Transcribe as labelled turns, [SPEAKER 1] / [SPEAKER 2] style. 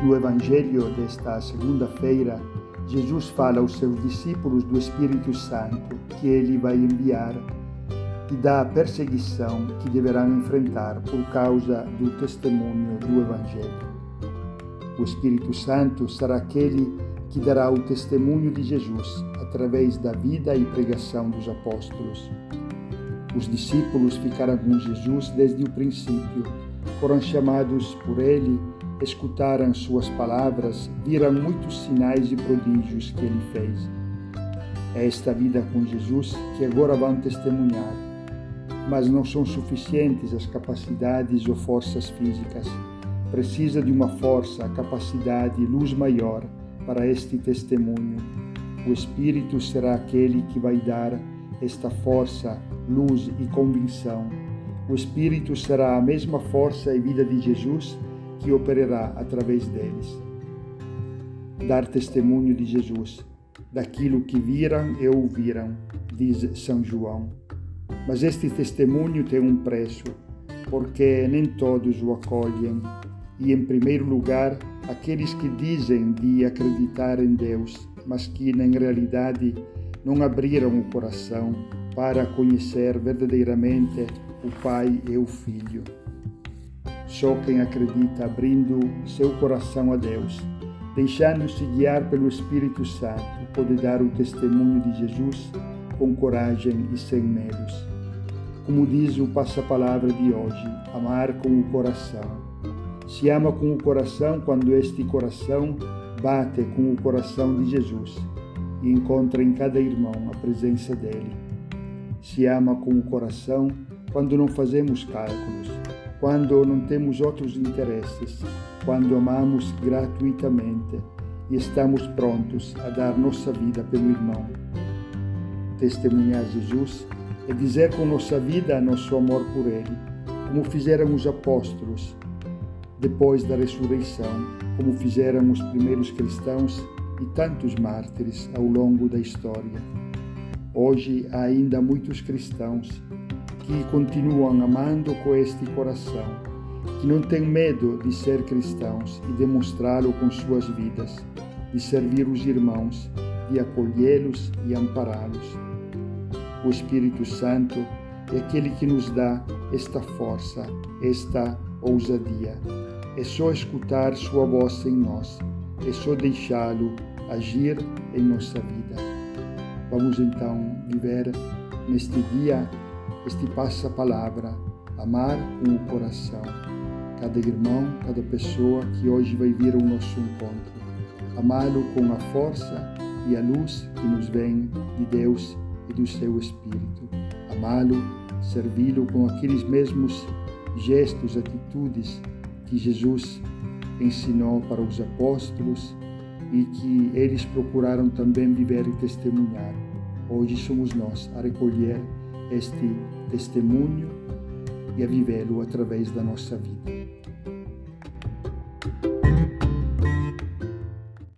[SPEAKER 1] No Evangelho desta segunda-feira, Jesus fala aos seus discípulos do Espírito Santo que ele vai enviar e da perseguição que deverão enfrentar por causa do testemunho do Evangelho. O Espírito Santo será aquele que dará o testemunho de Jesus através da vida e pregação dos apóstolos. Os discípulos ficaram com Jesus desde o princípio, foram chamados por ele escutaram suas palavras, viram muitos sinais e prodígios que ele fez. É esta vida com Jesus que agora vão testemunhar, mas não são suficientes as capacidades ou forças físicas. Precisa de uma força, capacidade e luz maior para este testemunho. O Espírito será aquele que vai dar esta força, luz e convicção. O Espírito será a mesma força e vida de Jesus que operará através deles. Dar testemunho de Jesus, daquilo que viram e ouviram, diz São João. Mas este testemunho tem um preço, porque nem todos o acolhem, e em primeiro lugar, aqueles que dizem de acreditar em Deus, mas que na realidade não abriram o coração para conhecer verdadeiramente o Pai e o Filho. Só quem acredita abrindo seu coração a Deus, deixando-se guiar pelo Espírito Santo, pode dar o testemunho de Jesus com coragem e sem medos. Como diz o passa-palavra de hoje, amar com o coração. Se ama com o coração quando este coração bate com o coração de Jesus e encontra em cada irmão a presença dele. Se ama com o coração quando não fazemos cálculos, quando não temos outros interesses, quando amamos gratuitamente e estamos prontos a dar nossa vida pelo irmão. Testemunhar Jesus é dizer com nossa vida nosso amor por Ele, como fizeram os apóstolos depois da ressurreição, como fizeram os primeiros cristãos e tantos mártires ao longo da história. Hoje há ainda muitos cristãos que continuam amando com este coração, que não têm medo de ser cristãos e demonstrá-lo com suas vidas, de servir os irmãos, de acolhê-los e ampará-los. O Espírito Santo é aquele que nos dá esta força, esta ousadia. É só escutar sua voz em nós, é só deixá-lo agir em nossa vida. Vamos então viver neste dia este passa-palavra, amar com o coração. Cada irmão, cada pessoa que hoje vai vir ao nosso encontro. Amá-lo com a força e a luz que nos vem de Deus e do seu Espírito. Amá-lo, servi-lo com aqueles mesmos gestos, atitudes que Jesus ensinou para os apóstolos e que eles procuraram também viver e testemunhar. Hoje somos nós a recolher este testemunho e a vivê-lo através da nossa vida.